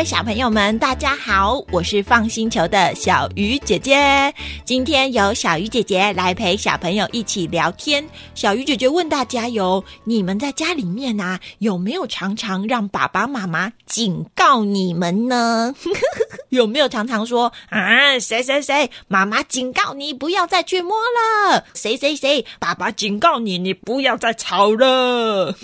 位小朋友们，大家好，我是放星球的小鱼姐姐。今天由小鱼姐姐来陪小朋友一起聊天。小鱼姐姐问大家哟：你们在家里面啊，有没有常常让爸爸妈妈警告你们呢？有没有常常说啊，谁谁谁，妈妈警告你不要再去摸了；谁谁谁，爸爸警告你，你不要再吵了。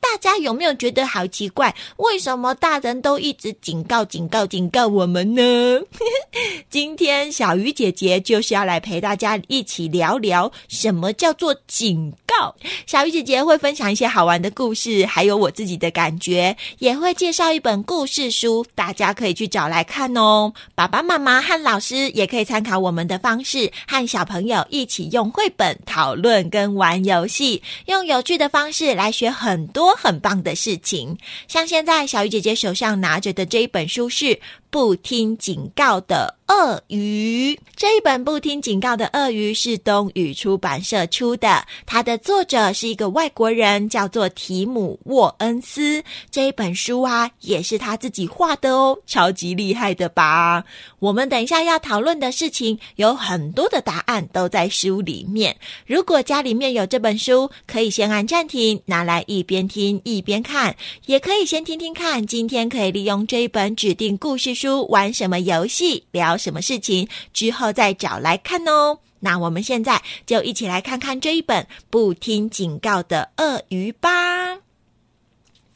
大家有没有觉得好奇怪？为什么大人都一直警告、警告、警告我们呢？今天小鱼姐姐就是要来陪大家一起聊聊什么叫做警告。小鱼姐姐会分享一些好玩的故事，还有我自己的感觉，也会介绍一本故事书，大家可以去找来看哦。爸爸妈妈和老师也可以参考我们的方式，和小朋友一起用绘本讨论跟玩游戏，用有趣的方式来学很多。很棒的事情，像现在小鱼姐姐手上拿拿着的这一本书是《不听警告的》。鳄鱼这一本不听警告的鳄鱼是东宇出版社出的，它的作者是一个外国人，叫做提姆沃恩斯。这一本书啊，也是他自己画的哦，超级厉害的吧？我们等一下要讨论的事情有很多的答案都在书里面。如果家里面有这本书，可以先按暂停，拿来一边听一边看，也可以先听听看。今天可以用这一本指定故事书玩什么游戏，聊。什么事情之后再找来看哦？那我们现在就一起来看看这一本不听警告的鳄鱼吧。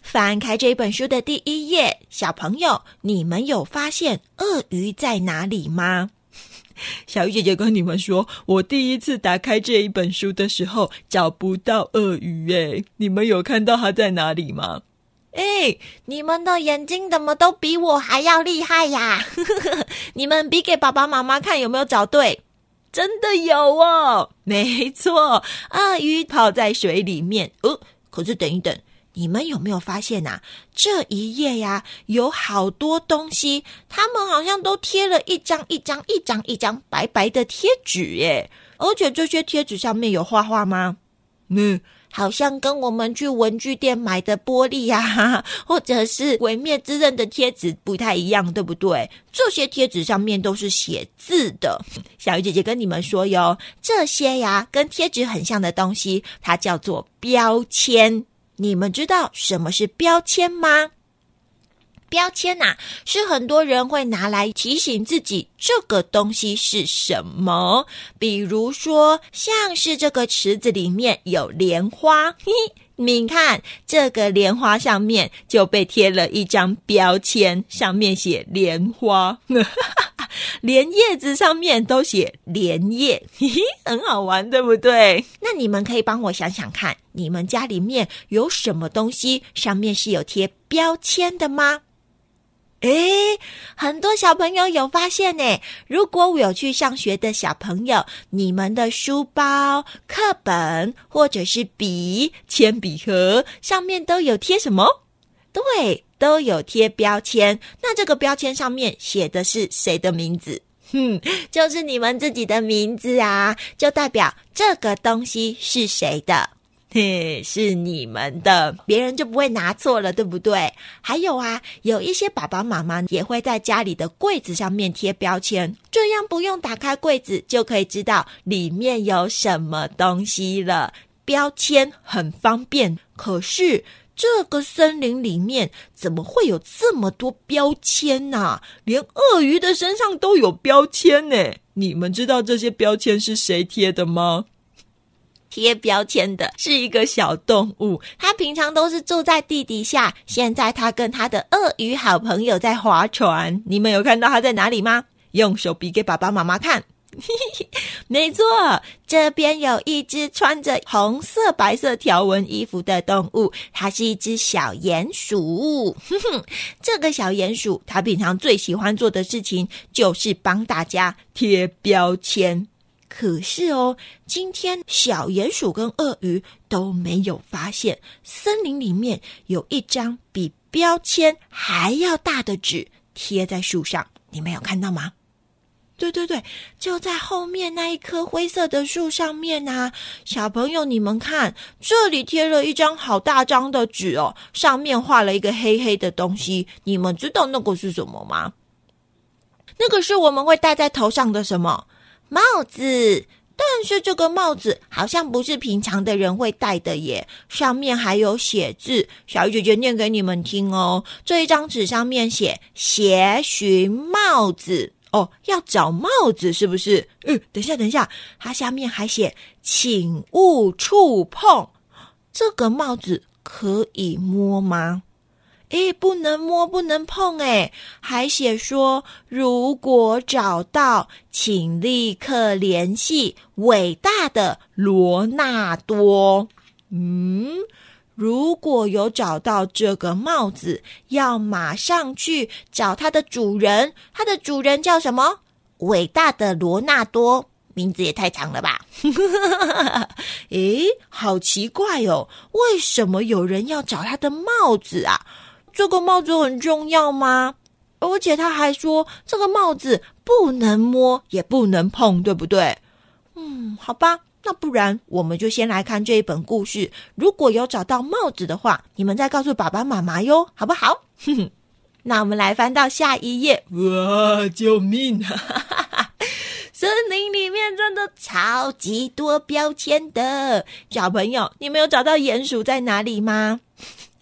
翻开这本书的第一页，小朋友，你们有发现鳄鱼在哪里吗？小鱼姐姐跟你们说，我第一次打开这一本书的时候找不到鳄鱼，诶，你们有看到它在哪里吗？哎，你们的眼睛怎么都比我还要厉害呀？你们比给爸爸妈妈看有没有找对？真的有哦，没错，鳄鱼泡在水里面。哦，可是等一等，你们有没有发现呐？这一页呀，有好多东西，他们好像都贴了一张一张、一张一张白白的贴纸耶。而且这些贴纸上面有画画吗？嗯。好像跟我们去文具店买的玻璃呀，或者是《鬼灭之刃》的贴纸不太一样，对不对？这些贴纸上面都是写字的。小鱼姐姐跟你们说哟，这些呀跟贴纸很像的东西，它叫做标签。你们知道什么是标签吗？标签呐，是很多人会拿来提醒自己这个东西是什么。比如说，像是这个池子里面有莲花，嘿你看这个莲花上面就被贴了一张标签，上面写莲花，连叶子上面都写莲叶，嘿很好玩，对不对？那你们可以帮我想想看，你们家里面有什么东西上面是有贴标签的吗？诶，很多小朋友有发现呢。如果我有去上学的小朋友，你们的书包、课本或者是笔、铅笔盒上面都有贴什么？对，都有贴标签。那这个标签上面写的是谁的名字？哼，就是你们自己的名字啊，就代表这个东西是谁的。嘿，是你们的，别人就不会拿错了，对不对？还有啊，有一些爸爸妈妈也会在家里的柜子上面贴标签，这样不用打开柜子就可以知道里面有什么东西了。标签很方便，可是这个森林里面怎么会有这么多标签呢？连鳄鱼的身上都有标签呢！你们知道这些标签是谁贴的吗？贴标签的是一个小动物，它平常都是住在地底下。现在它跟它的鳄鱼好朋友在划船，你们有看到它在哪里吗？用手比给爸爸妈妈看。没错，这边有一只穿着红色、白色条纹衣服的动物，它是一只小鼹鼠。这个小鼹鼠，它平常最喜欢做的事情就是帮大家贴标签。可是哦，今天小鼹鼠跟鳄鱼都没有发现森林里面有一张比标签还要大的纸贴在树上，你们有看到吗？对对对，就在后面那一棵灰色的树上面啊！小朋友，你们看，这里贴了一张好大张的纸哦，上面画了一个黑黑的东西。你们知道那个是什么吗？那个是我们会戴在头上的什么帽子？但是这个帽子好像不是平常的人会戴的耶，上面还有写字。小鱼姐姐念给你们听哦，这一张纸上面写“斜寻帽子”。哦，要找帽子是不是？嗯，等一下，等一下，它下面还写“请勿触碰”。这个帽子可以摸吗？诶，不能摸，不能碰。诶，还写说，如果找到，请立刻联系伟大的罗纳多。嗯。如果有找到这个帽子，要马上去找它的主人。它的主人叫什么？伟大的罗纳多，名字也太长了吧？诶，好奇怪哦，为什么有人要找他的帽子啊？这个帽子很重要吗？而且他还说，这个帽子不能摸，也不能碰，对不对？嗯，好吧。那不然，我们就先来看这一本故事。如果有找到帽子的话，你们再告诉爸爸妈妈哟，好不好？那我们来翻到下一页。哇，救命啊！森林里面真的超级多标签的，小朋友，你们有找到鼹鼠在哪里吗？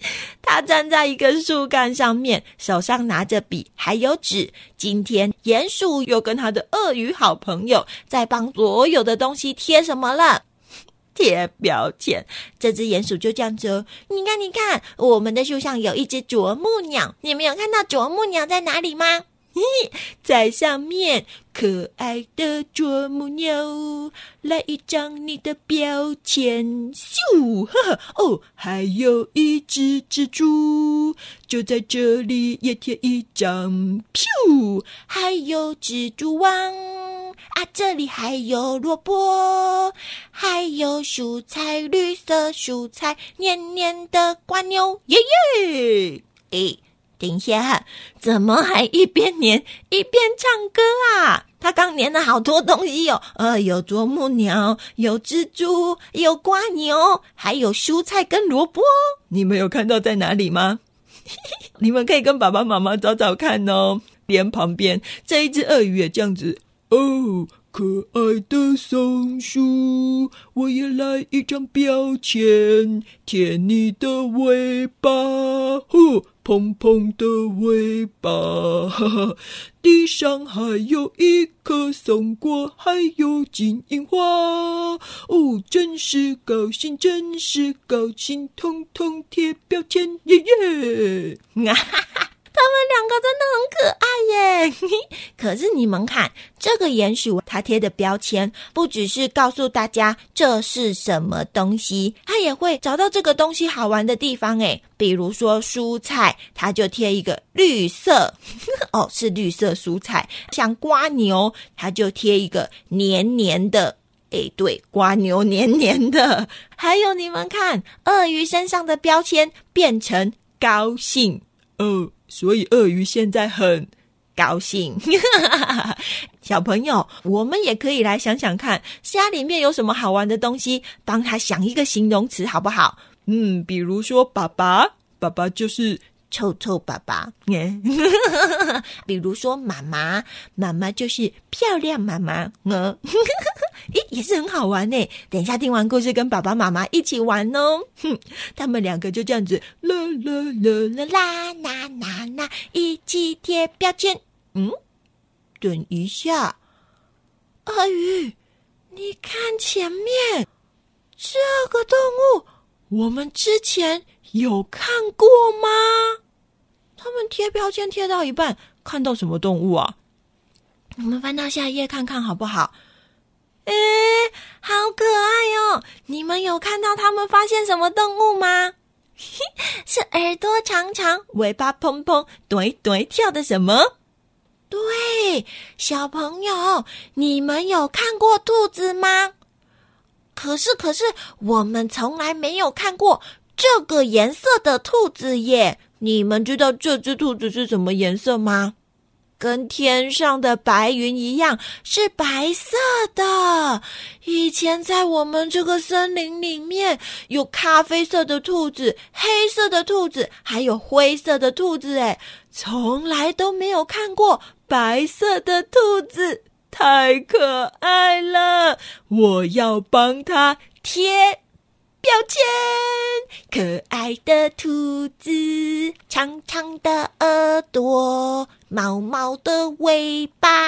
他站在一根树干上面，手上拿着笔还有纸。今天鼹鼠又跟他的鳄鱼好朋友在帮所有的东西贴什么了？贴标签。这只鼹鼠就这样子，你看，你看，我们的树上有一只啄木鸟，你们有看到啄木鸟在哪里吗？在上面，可爱的啄木鸟，来一张你的标签，咻！哈哈，哦，还有一只蜘蛛，就在这里也贴一张，咻！还有蜘蛛网啊，这里还有萝卜，还有蔬菜，绿色蔬菜，黏黏的瓜牛，耶耶！诶。等一下，怎么还一边念一边唱歌啊？他刚念了好多东西哦，呃，有啄木鸟，有蜘蛛，有瓜牛，还有蔬菜跟萝卜。你们有看到在哪里吗？你们可以跟爸爸妈妈找找看哦。连旁边这一只鳄鱼也这样子哦。可爱的松鼠，我也来一张标签，贴你的尾巴，呼，蓬蓬的尾巴。哈哈，地上还有一颗松果，还有金银花。哦，真是高兴，真是高兴，通通贴标签，耶耶！啊哈哈。他们两个真的很可爱耶！可是你们看，这个鼹鼠它贴的标签不只是告诉大家这是什么东西，它也会找到这个东西好玩的地方诶。比如说蔬菜，它就贴一个绿色，哦，是绿色蔬菜。像瓜牛，它就贴一个黏黏的，诶，对，瓜牛黏黏的。还有你们看，鳄鱼身上的标签变成高兴哦。所以鳄鱼现在很高兴，小朋友，我们也可以来想想看，家里面有什么好玩的东西，帮他想一个形容词好不好？嗯，比如说爸爸，爸爸就是。臭臭爸爸，比如说妈妈，妈妈就是漂亮妈妈，呃，咦，也是很好玩呢。等一下听完故事，跟爸爸妈妈一起玩哦。哼，他们两个就这样子，啦啦啦啦啦啦啦啦，一起贴标签。嗯，等一下，鳄鱼，你看前面这个动物，我们之前有看过吗？他们贴标签贴到一半，看到什么动物啊？我们翻到下一页看看好不好？哎，好可爱哦！你们有看到他们发现什么动物吗？是耳朵长长、尾巴蓬蓬、对对跳的什么？对，小朋友，你们有看过兔子吗？可是，可是我们从来没有看过这个颜色的兔子耶。你们知道这只兔子是什么颜色吗？跟天上的白云一样，是白色的。以前在我们这个森林里面，有咖啡色的兔子、黑色的兔子，还有灰色的兔子，哎，从来都没有看过白色的兔子，太可爱了！我要帮它贴。标签，可爱的兔子，长长的耳朵，毛毛的尾巴，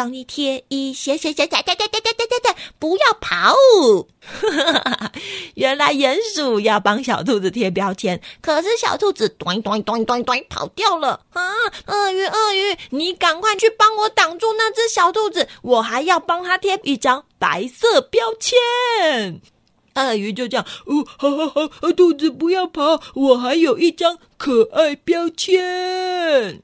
帮你贴一些，谢谢，哒哒哒哒哒哒哒不要跑！原来鼹鼠要帮小兔子贴标签，可是小兔子端端端端端跑掉了啊！鳄鱼，鳄鱼，你赶快去帮我挡住那只小兔子，我还要帮它贴一张白色标签。鳄鱼就这样，哦，好好好，兔子不要跑，我还有一张可爱标签。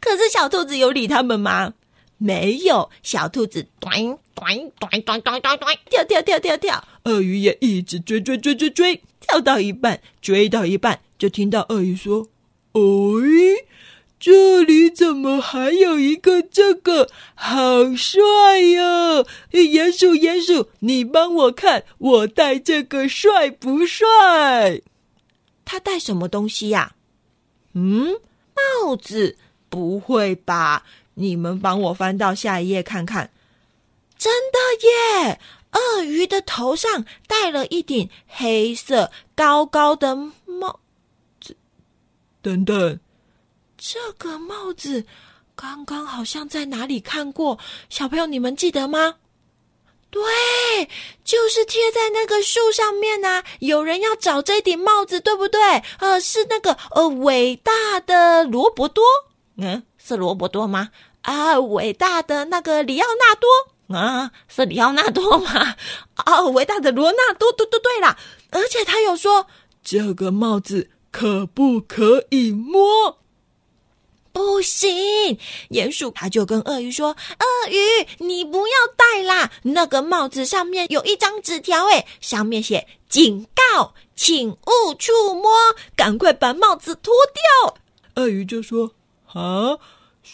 可是小兔子有理他们吗？没有，小兔子短短短短短短短跳跳跳跳跳，鳄鱼也一直追追追追追，跳到一半，追到一半，就听到鳄鱼说：“哎。”这里怎么还有一个这个？好帅哟！鼹鼠，鼹鼠，你帮我看，我戴这个帅不帅？他戴什么东西呀？嗯，帽子？不会吧？你们帮我翻到下一页看看。真的耶！鳄鱼的头上戴了一顶黑色高高的帽子。等等。这个帽子刚刚好像在哪里看过，小朋友你们记得吗？对，就是贴在那个树上面呐。有人要找这顶帽子，对不对？呃，是那个呃伟大的罗伯多，嗯，是罗伯多吗？啊，伟大的那个里奥纳多啊，是里奥纳多吗？啊，伟大的罗纳多，对对对啦。而且他有说，这个帽子可不可以摸？不行，鼹鼠他就跟鳄鱼说：“鳄鱼，你不要戴啦！那个帽子上面有一张纸条，哎，上面写警告，请勿触摸，赶快把帽子脱掉。”鳄鱼就说：“啊，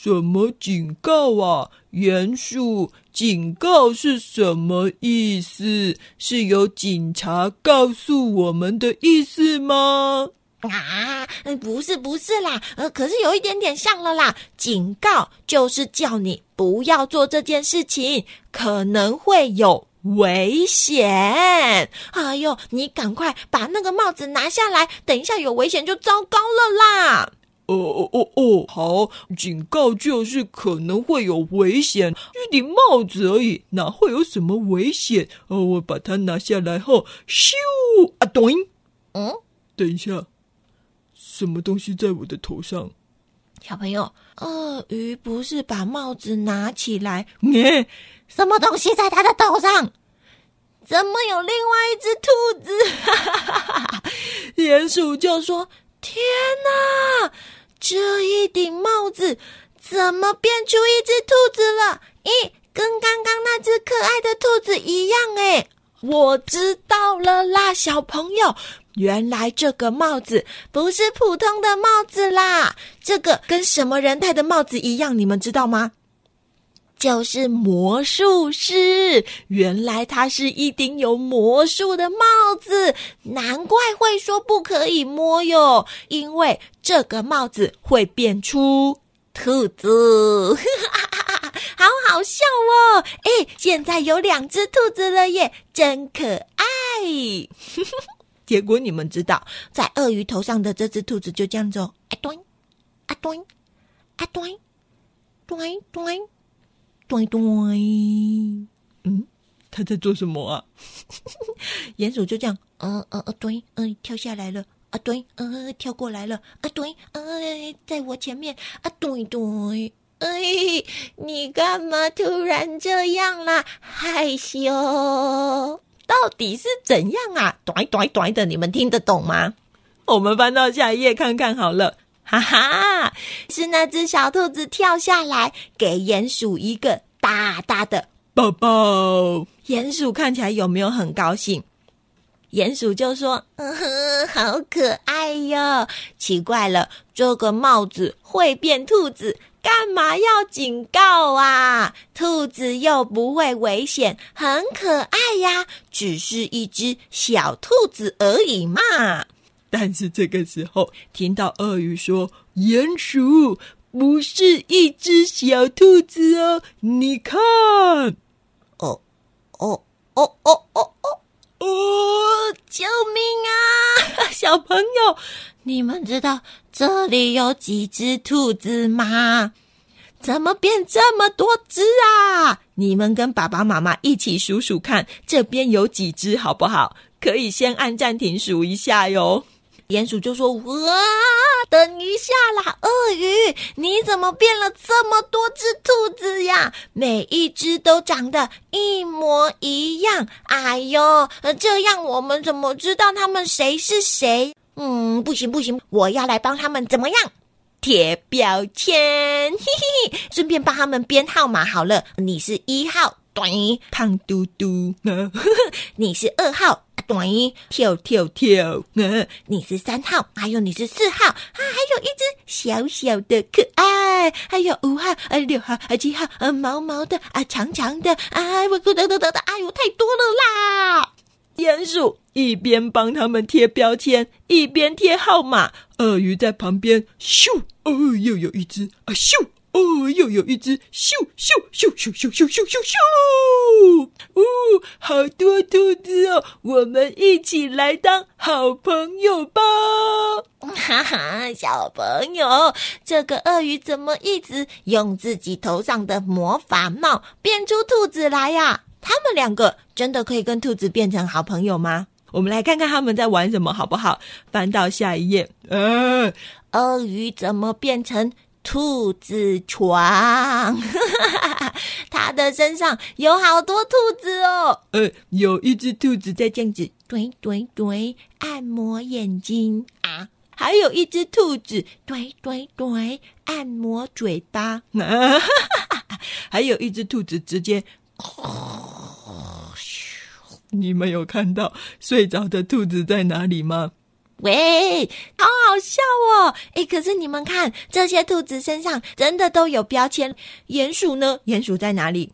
什么警告啊？鼹鼠，警告是什么意思？是有警察告诉我们的意思吗？”啊，不是不是啦，呃，可是有一点点像了啦。警告就是叫你不要做这件事情，可能会有危险。哎呦，你赶快把那个帽子拿下来，等一下有危险就糟糕了啦。哦哦哦哦，好，警告就是可能会有危险，一顶帽子而已，哪会有什么危险？哦，我把它拿下来后，咻啊，咚，嗯，等一下。什么东西在我的头上？小朋友，鳄鱼不是把帽子拿起来？耶，什么东西在他的头上？怎么有另外一只兔子？鼹鼠就说：“天哪，这一顶帽子怎么变出一只兔子了？咦，跟刚刚那只可爱的兔子一样？哎，我知道了啦，小朋友。”原来这个帽子不是普通的帽子啦，这个跟什么人戴的帽子一样？你们知道吗？就是魔术师。原来它是一顶有魔术的帽子，难怪会说不可以摸哟，因为这个帽子会变出兔子，好好笑哦！哎，现在有两只兔子了耶，真可爱。结果你们知道，在鳄鱼头上的这只兔子就这样子，啊端，啊端，啊端，端端，端端，嗯，他在做什么啊？鼹鼠就这样，呃呃呃，对，嗯，跳下来了，啊对，呃，跳过来了，啊对，呃，在我前面，啊对对，哎，你干嘛突然这样啦？害羞。到底是怎样啊？短短短的，你们听得懂吗？我们翻到下一页看看好了。哈哈，是那只小兔子跳下来，给鼹鼠一个大大的抱抱。鼹鼠看起来有没有很高兴？鼹鼠就说：“嗯哼，好可爱哟！奇怪了，这个帽子会变兔子，干嘛要警告啊？兔子又不会危险，很可爱呀，只是一只小兔子而已嘛。但是这个时候，听到鳄鱼说：“鼹鼠不是一只小兔子哦，你看，哦，哦，哦，哦，哦，哦，哦，救命啊！小朋友，你们知道这里有几只兔子吗？怎么变这么多只啊？你们跟爸爸妈妈一起数数看，这边有几只，好不好？可以先按暂停数一下哟。”鼹鼠就说：“哇，等一下啦，鳄鱼，你怎么变了这么多只兔子呀？每一只都长得一模一样。哎呦，这样我们怎么知道他们谁是谁？嗯，不行不行，我要来帮他们怎么样？贴标签，嘿嘿嘿，顺便帮他们编号码好了。你是一号。”短胖嘟嘟，你是二号，短跳跳跳，你是三号，还有你是四号，啊，还有一只小小的可爱，还有五号、啊六号、啊七号，啊毛毛的，啊长长的，啊我得得得得，哎呦太多了啦！鼹鼠一边帮他们贴标签，一边贴号码，鳄鱼在旁边咻，哦，又有一只啊咻。哦，又有一只咻咻咻咻咻咻咻咻咻！哦，好多兔子哦，我们一起来当好朋友吧！哈哈，小朋友，这个鳄鱼怎么一直用自己头上的魔法帽变出兔子来呀？他们两个真的可以跟兔子变成好朋友吗？我们来看看他们在玩什么，好不好？翻到下一页。呃，鳄鱼怎么变成？兔子床，它的身上有好多兔子哦。呃，有一只兔子在这样子，对对对，按摩眼睛啊。还有一只兔子，对对对，按摩嘴巴。还有一只兔子直接，你们有看到睡着的兔子在哪里吗？喂，好好笑哦！哎，可是你们看，这些兔子身上真的都有标签。鼹鼠呢？鼹鼠在哪里？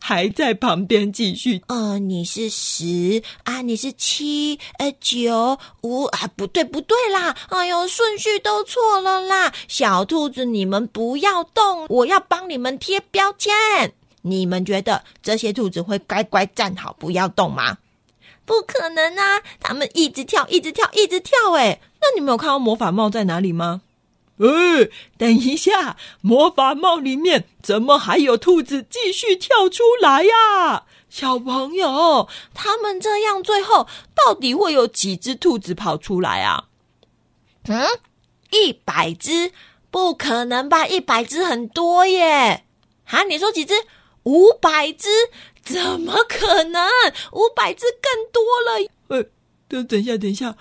还在旁边继续。呃，你是十啊？你是七？呃，九五啊？不对，不对啦！哎呦，顺序都错了啦！小兔子，你们不要动，我要帮你们贴标签。你们觉得这些兔子会乖乖站好，不要动吗？不可能啊！他们一直跳，一直跳，一直跳。哎，那你没有看到魔法帽在哪里吗？哎，等一下，魔法帽里面怎么还有兔子继续跳出来呀？小朋友，他们这样最后到底会有几只兔子跑出来啊？嗯，一百只？不可能吧？一百只很多耶！啊，你说几只？五百只？怎么可能？五百只更多了！呃，等等一下，等一下，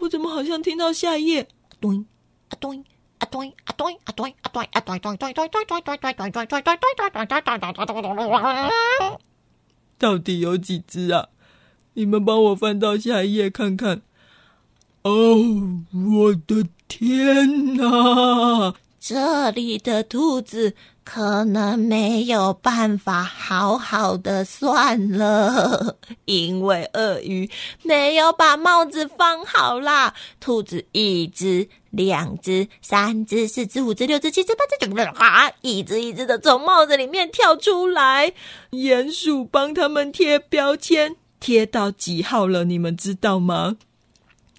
我怎么好像听到下一页？咚啊咚啊咚啊咚啊咚啊咚啊咚咚咚咚咚咚咚咚咚咚咚咚咚到底有几只啊？你们帮我翻到下一页看看。哦，我的天哪！这里的兔子。可能没有办法好好的算了，因为鳄鱼没有把帽子放好啦。兔子一只、两只、三只、四只、五只、六只、七只、八只、啊！一只一只的从帽子里面跳出来。鼹鼠帮他们贴标签，贴到几号了？你们知道吗？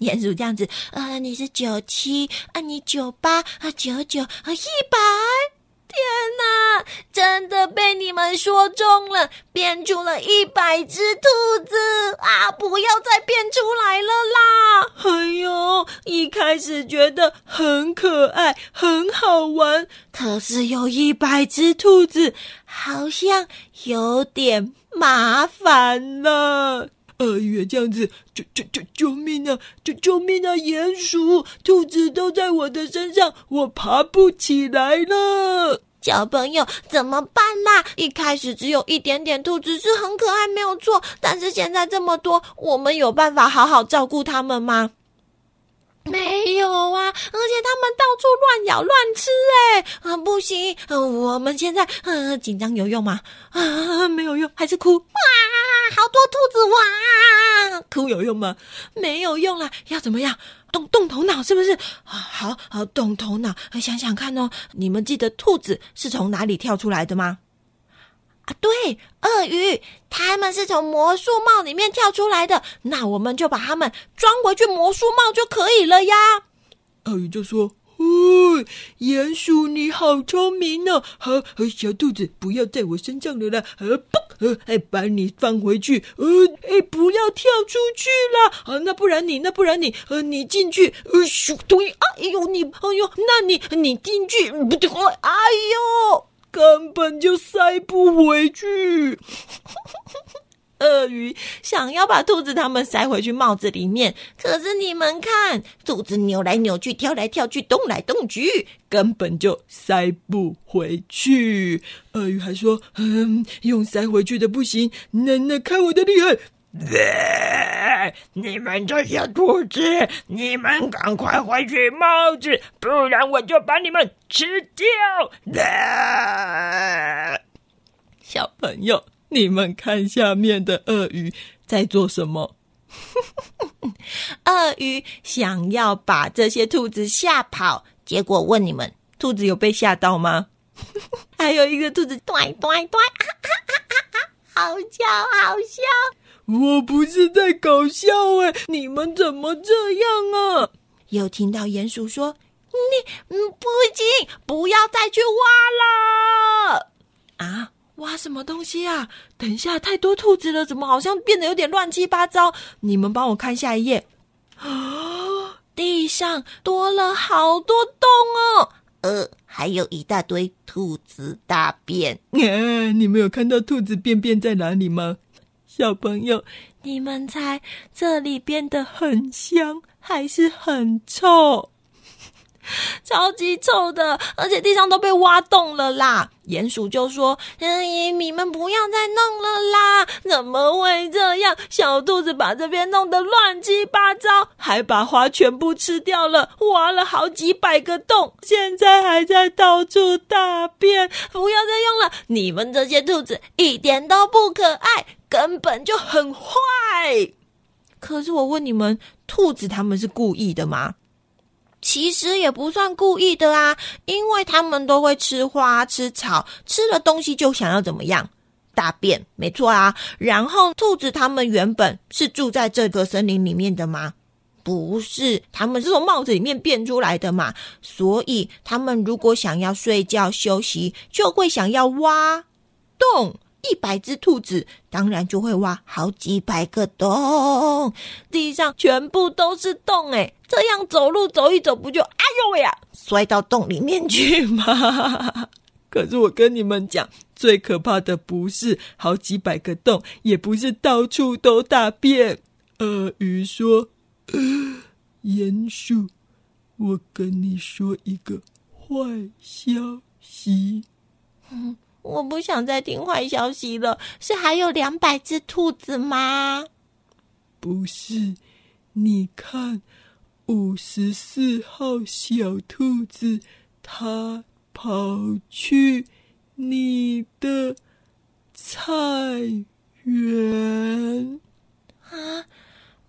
鼹鼠这样子，啊，你是九七，啊，你九八，啊，九九，啊，一百。天哪！真的被你们说中了，变出了一百只兔子啊！不要再变出来了啦！哎呦，一开始觉得很可爱、很好玩，可是有一百只兔子，好像有点麻烦了。鳄鱼这样子，救救救救命啊！救救命啊！鼹鼠、兔子都在我的身上，我爬不起来了。小朋友怎么办啦？一开始只有一点点兔子是很可爱，没有错。但是现在这么多，我们有办法好好照顾它们吗？没有啊，而且他们到处乱咬乱吃，哎，啊，不行，我们现在呃紧张有用吗？啊，没有用，还是哭哇，好多兔子哇，哭有用吗？没有用了，要怎么样？动动头脑是不是？啊，好好动头脑，想想看哦，你们记得兔子是从哪里跳出来的吗？啊，对，鳄鱼，他们是从魔术帽里面跳出来的，那我们就把他们装回去魔术帽就可以了呀。鳄鱼就说：“哦，鼹鼠你好聪明哦！好，小兔子不要在我身上了啦，呃，不，呃，哎，把你放回去，呃，哎，不要跳出去啦。啊，那不然你，那不然你，呃，你进去，呃，鼠对，哎呦你，哎呦，那你你进去，不对，哎呦。”根本就塞不回去。鳄鱼想要把兔子他们塞回去帽子里面，可是你们看，兔子扭来扭去，跳来跳去，动来动去，根本就塞不回去。鳄鱼还说：“嗯，用塞回去的不行，那那看我的厉害！” 你们这些兔子，你们赶快回去帽子，不然我就把你们吃掉！小朋友，你们看下面的鳄鱼在做什么？鳄鱼想要把这些兔子吓跑，结果问你们：兔子有被吓到吗？还有一个兔子，对对对，好笑好笑。我不是在搞笑哎，你们怎么这样啊？又听到鼹鼠说：“你嗯，不行，不要再去挖了啊！挖什么东西啊？等一下，太多兔子了，怎么好像变得有点乱七八糟？你们帮我看下一页啊，地上多了好多洞哦，呃，还有一大堆兔子大便。你们有看到兔子便便在哪里吗？小朋友，你们猜这里变得很香还是很臭？超级臭的，而且地上都被挖洞了啦！鼹鼠就说：“哎，你们不要再弄了啦！怎么会这样？小兔子把这边弄得乱七八糟，还把花全部吃掉了，挖了好几百个洞，现在还在到处大便！不要再用了！你们这些兔子一点都不可爱。”根本就很坏，可是我问你们，兔子他们是故意的吗？其实也不算故意的啊，因为他们都会吃花、吃草，吃了东西就想要怎么样？大便，没错啊。然后兔子他们原本是住在这个森林里面的吗？不是，他们是从帽子里面变出来的嘛。所以他们如果想要睡觉休息，就会想要挖洞。一百只兔子，当然就会挖好几百个洞，地上全部都是洞，哎，这样走路走一走，不就哎呦喂呀，摔到洞里面去吗？可是我跟你们讲，最可怕的不是好几百个洞，也不是到处都大便。鳄鱼说：“ 鼹鼠，我跟你说一个坏消息。”嗯。我不想再听坏消息了。是还有两百只兔子吗？不是，你看，五十四号小兔子，它跑去你的菜园啊！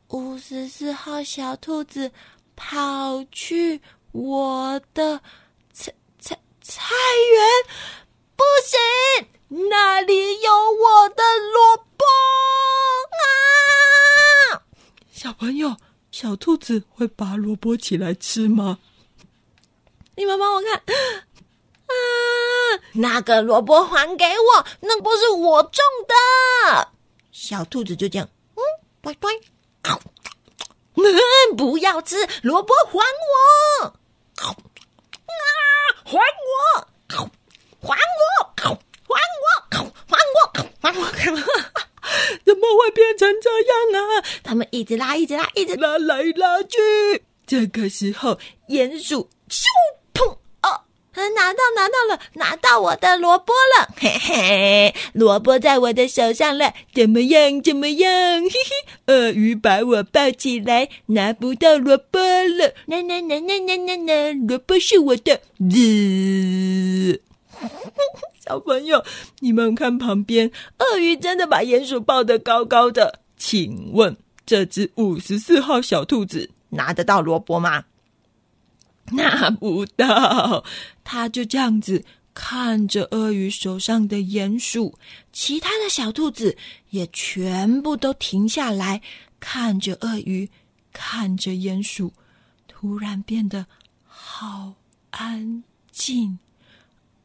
五十四号小兔子跑去我的菜菜菜园。不行，那里有我的萝卜啊！小朋友，小兔子会拔萝卜起来吃吗？你们帮我看啊！那个萝卜还给我，那不是我种的。小兔子就这样，嗯，乖乖，嗯，不要吃萝卜，还我！啊，还我！还我！还我！还我！还我！怎么会变成这样啊？他们一直拉，一直拉，一直拉来拉去。这个时候，鼹鼠咻砰啊！拿到拿到了，拿到我的萝卜了，嘿嘿，萝卜在我的手上了，怎么样？怎么样？嘿嘿，鳄鱼把我抱起来，拿不到萝卜了，那那那那那那那，萝卜是我的。小朋友，你们看旁边，鳄鱼真的把鼹鼠抱得高高的。请问这只五十四号小兔子拿得到萝卜吗？拿不到，他就这样子看着鳄鱼手上的鼹鼠，其他的小兔子也全部都停下来，看着鳄鱼，看着鼹鼠，突然变得好安静。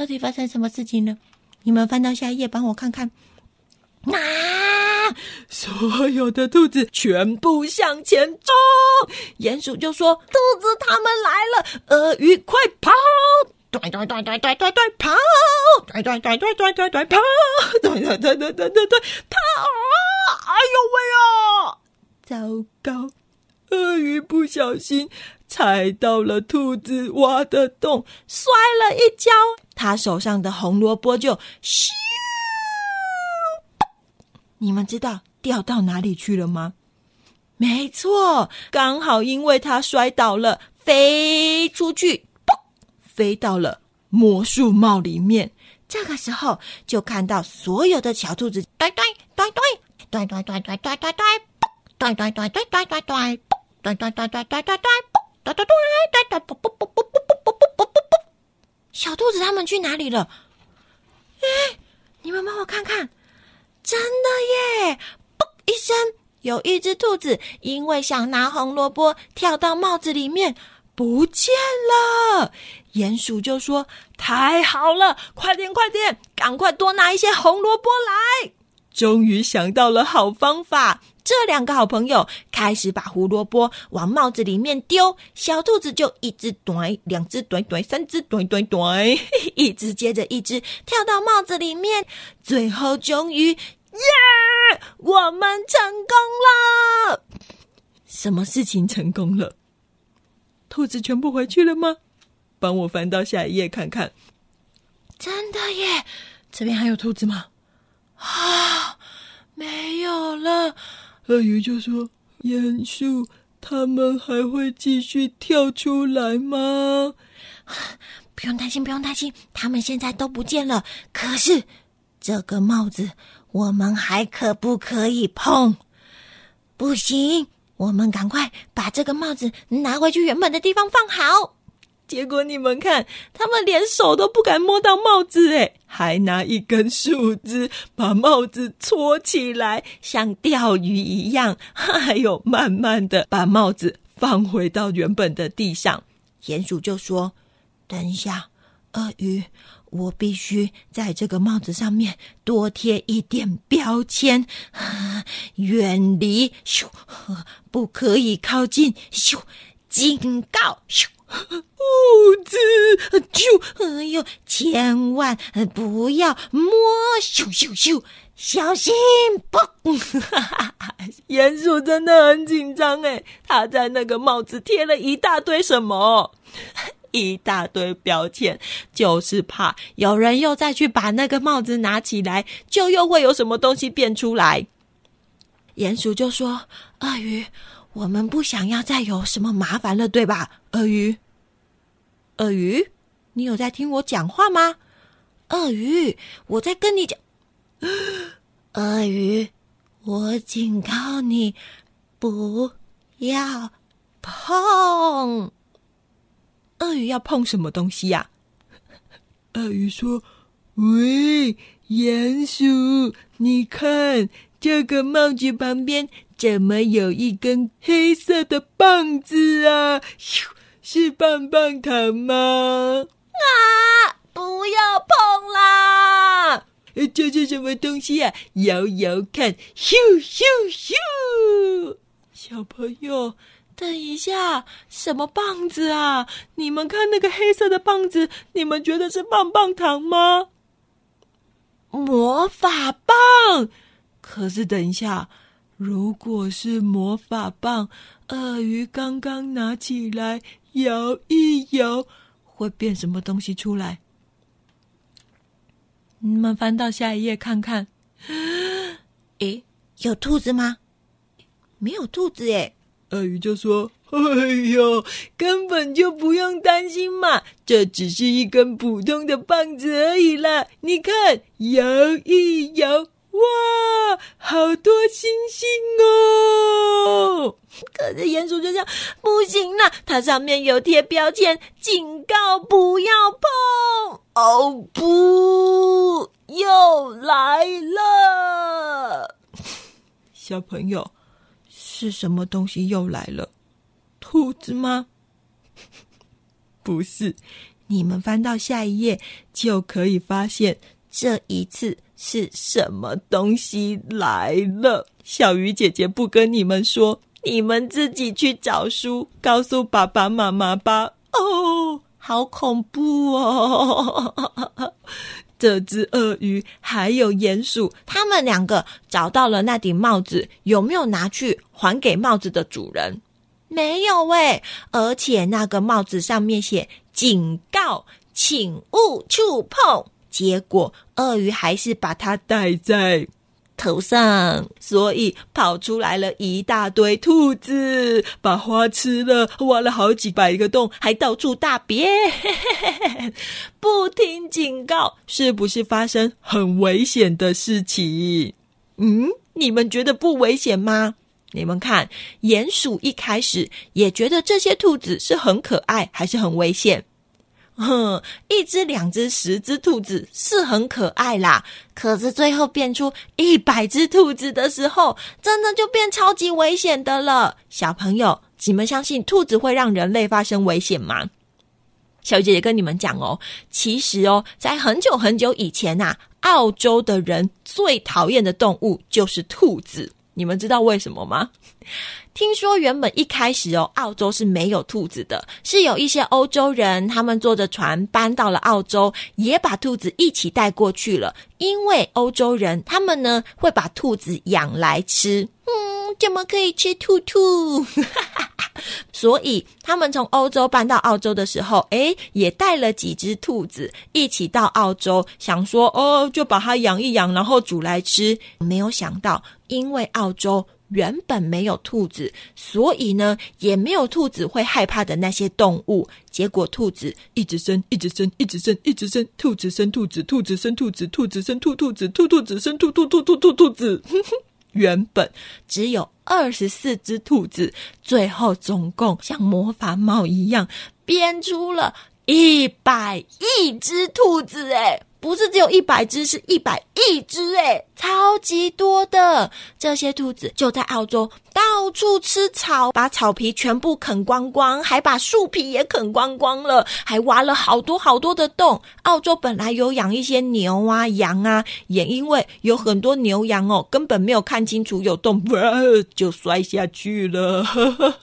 到底发生什么事情了？你们翻到下一页，帮我看看。啊！所有的兔子全部向前冲。鼹鼠就说：“兔子他们来了！”鳄鱼快跑！对对对对对对对，跑！对对对对对对对，跑！对对对对对对对，跑！哎呦喂啊！糟糕，鳄鱼不小心。踩到了兔子挖的洞，摔了一跤，他手上的红萝卜就咻！你们知道掉到哪里去了吗？没错，刚好因为他摔倒了，飞出去，嘣，飞到了魔术帽里面。这个时候就看到所有的小兔子，对对对对对对对对对对对，对对对对对对对，对哒哒哒哒哒哒。哒哒哒哒哒哒啵啵啵啵啵啵啵啵啵啵！小兔子他们去哪里了？哎，你们帮我看看，真的耶！嘣一声，有一只兔子因为想拿红萝卜，跳到帽子里面不见了。鼹鼠就说：“太好了，快点快点，赶快多拿一些红萝卜来！”终于想到了好方法。这两个好朋友开始把胡萝卜往帽子里面丢，小兔子就一只短，两只短短，三只短短短，一只接着一只跳到帽子里面，最后终于，耶！我们成功了！什么事情成功了？兔子全部回去了吗？帮我翻到下一页看看。真的耶！这边还有兔子吗？啊，没有了。鳄鱼就说：“鼹鼠，他们还会继续跳出来吗？” 不用担心，不用担心，他们现在都不见了。可是这个帽子，我们还可不可以碰？不行，我们赶快把这个帽子拿回去原本的地方放好。结果你们看，他们连手都不敢摸到帽子，哎，还拿一根树枝把帽子搓起来，像钓鱼一样，还有慢慢的把帽子放回到原本的地上。鼹鼠就说：“等一下，鳄鱼，我必须在这个帽子上面多贴一点标签，远离，咻，不可以靠近，咻，警告，咻。”兔子，就哎呦，千万不要摸！咻咻咻，小心！嘣！鼹鼠真的很紧张哎，他在那个帽子贴了一大堆什么，一大堆标签，就是怕有人又再去把那个帽子拿起来，就又会有什么东西变出来。鼹鼠就说：“鳄鱼。”我们不想要再有什么麻烦了，对吧？鳄鱼，鳄鱼，你有在听我讲话吗？鳄鱼，我在跟你讲。鳄鱼，我警告你，不要碰。鳄鱼要碰什么东西呀？鳄鱼说：“喂，鼹鼠，你看这个帽子旁边。”怎么有一根黑色的棒子啊？是棒棒糖吗？啊！不要碰啦！这是什么东西啊？摇摇看，咻咻咻！小朋友，等一下，什么棒子啊？你们看那个黑色的棒子，你们觉得是棒棒糖吗？魔法棒！可是等一下，如果是魔法棒，鳄鱼刚刚拿起来摇一摇，会变什么东西出来？你们翻到下一页看看。诶，有兔子吗？没有兔子诶。鳄鱼就说：“哎呦，根本就不用担心嘛，这只是一根普通的棒子而已啦。你看，摇一摇，哇，好多星星哦！可是鼹鼠就这样不行了，它上面有贴标签，警告不要碰。哦不，又来了，小朋友。”是什么东西又来了？兔子吗？不是，你们翻到下一页就可以发现，这一次是什么东西来了。小鱼姐姐不跟你们说，你们自己去找书，告诉爸爸妈妈吧。哦，好恐怖哦！这只鳄鱼还有鼹鼠，他们两个找到了那顶帽子，有没有拿去还给帽子的主人？没有喂，而且那个帽子上面写“警告，请勿触碰”，结果鳄鱼还是把它戴在。头上，所以跑出来了一大堆兔子，把花吃了，挖了好几百个洞，还到处大便。不听警告，是不是发生很危险的事情？嗯，你们觉得不危险吗？你们看，鼹鼠一开始也觉得这些兔子是很可爱，还是很危险？哼，一只、两只、十只兔子是很可爱啦，可是最后变出一百只兔子的时候，真的就变超级危险的了。小朋友，你们相信兔子会让人类发生危险吗？小姐姐跟你们讲哦，其实哦，在很久很久以前呐，澳洲的人最讨厌的动物就是兔子。你们知道为什么吗？听说原本一开始哦，澳洲是没有兔子的，是有一些欧洲人他们坐着船搬到了澳洲，也把兔子一起带过去了。因为欧洲人他们呢会把兔子养来吃，嗯，怎么可以吃兔兔？所以他们从欧洲搬到澳洲的时候，诶，也带了几只兔子一起到澳洲，想说哦，就把它养一养，然后煮来吃。没有想到，因为澳洲。原本没有兔子，所以呢，也没有兔子会害怕的那些动物。结果兔子一直生，一直生，一直生，一直生，兔子生兔子，兔子生兔子，兔子生兔兔子，兔兔子生兔兔兔兔兔兔子。原本只有二十四只兔子，最后总共像魔法帽一样编出了一百亿只兔子。哎。不是只有一百只，是一百亿只诶，超级多的！这些兔子就在澳洲到处吃草，把草皮全部啃光光，还把树皮也啃光光了，还挖了好多好多的洞。澳洲本来有养一些牛啊、羊啊，也因为有很多牛羊哦，根本没有看清楚有洞，就摔下去了。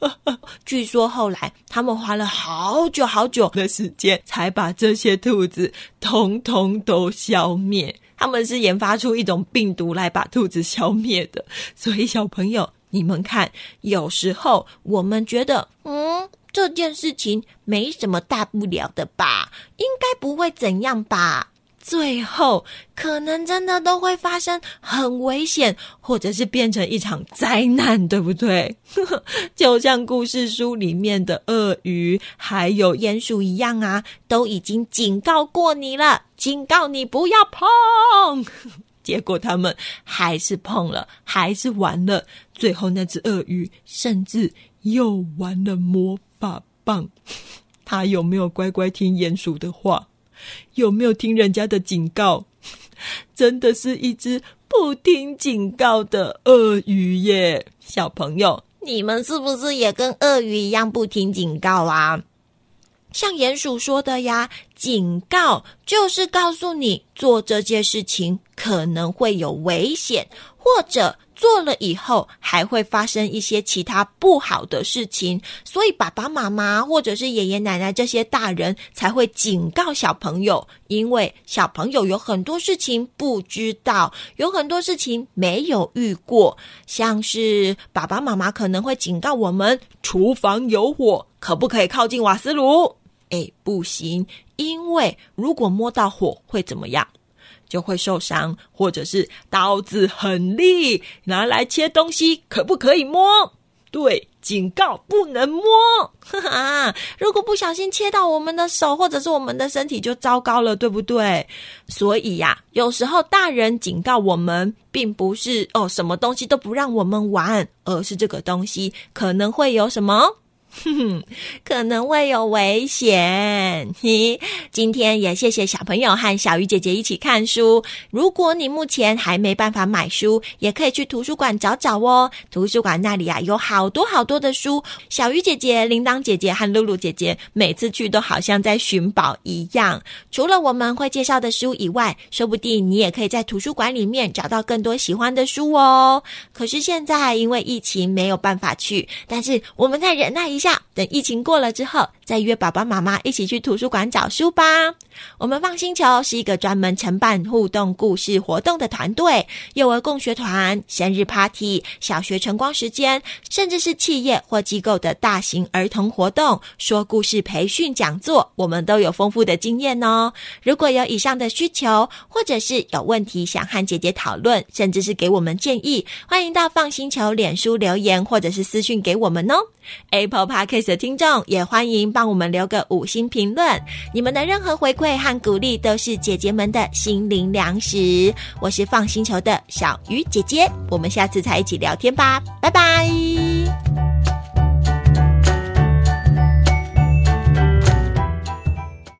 据说后来他们花了好久好久的时间，才把这些兔子统统。都消灭，他们是研发出一种病毒来把兔子消灭的。所以小朋友，你们看，有时候我们觉得，嗯，这件事情没什么大不了的吧，应该不会怎样吧。最后可能真的都会发生很危险，或者是变成一场灾难，对不对？就像故事书里面的鳄鱼还有鼹鼠一样啊，都已经警告过你了，警告你不要碰，结果他们还是碰了，还是玩了。最后那只鳄鱼甚至又玩了魔法棒，他有没有乖乖听鼹鼠的话？有没有听人家的警告？真的是一只不听警告的鳄鱼耶！小朋友，你们是不是也跟鳄鱼一样不听警告啊？像鼹鼠说的呀，警告就是告诉你做这件事情可能会有危险，或者做了以后还会发生一些其他不好的事情。所以爸爸妈妈或者是爷爷奶奶这些大人才会警告小朋友，因为小朋友有很多事情不知道，有很多事情没有遇过，像是爸爸妈妈可能会警告我们，厨房有火。可不可以靠近瓦斯炉？哎，不行，因为如果摸到火会怎么样？就会受伤，或者是刀子很利，拿来切东西，可不可以摸？对，警告不能摸。哈哈，如果不小心切到我们的手或者是我们的身体，就糟糕了，对不对？所以呀，有时候大人警告我们，并不是哦，什么东西都不让我们玩，而是这个东西可能会有什么。哼哼，可能会有危险。嘿，今天也谢谢小朋友和小鱼姐姐一起看书。如果你目前还没办法买书，也可以去图书馆找找哦。图书馆那里啊，有好多好多的书。小鱼姐姐、铃铛姐姐和露露姐姐每次去都好像在寻宝一样。除了我们会介绍的书以外，说不定你也可以在图书馆里面找到更多喜欢的书哦。可是现在因为疫情没有办法去，但是我们再忍耐下。等疫情过了之后，再约爸爸妈妈一起去图书馆找书吧。我们放星球是一个专门承办互动故事活动的团队，幼儿共学团、生日 party、小学晨光时间，甚至是企业或机构的大型儿童活动、说故事培训讲座，我们都有丰富的经验哦。如果有以上的需求，或者是有问题想和姐姐讨论，甚至是给我们建议，欢迎到放星球脸书留言，或者是私讯给我们哦。Apple Podcast 的听众也欢迎帮我们留个五星评论，你们的任何回馈和鼓励都是姐姐们的心灵粮食。我是放星球的小鱼姐姐，我们下次再一起聊天吧，拜拜。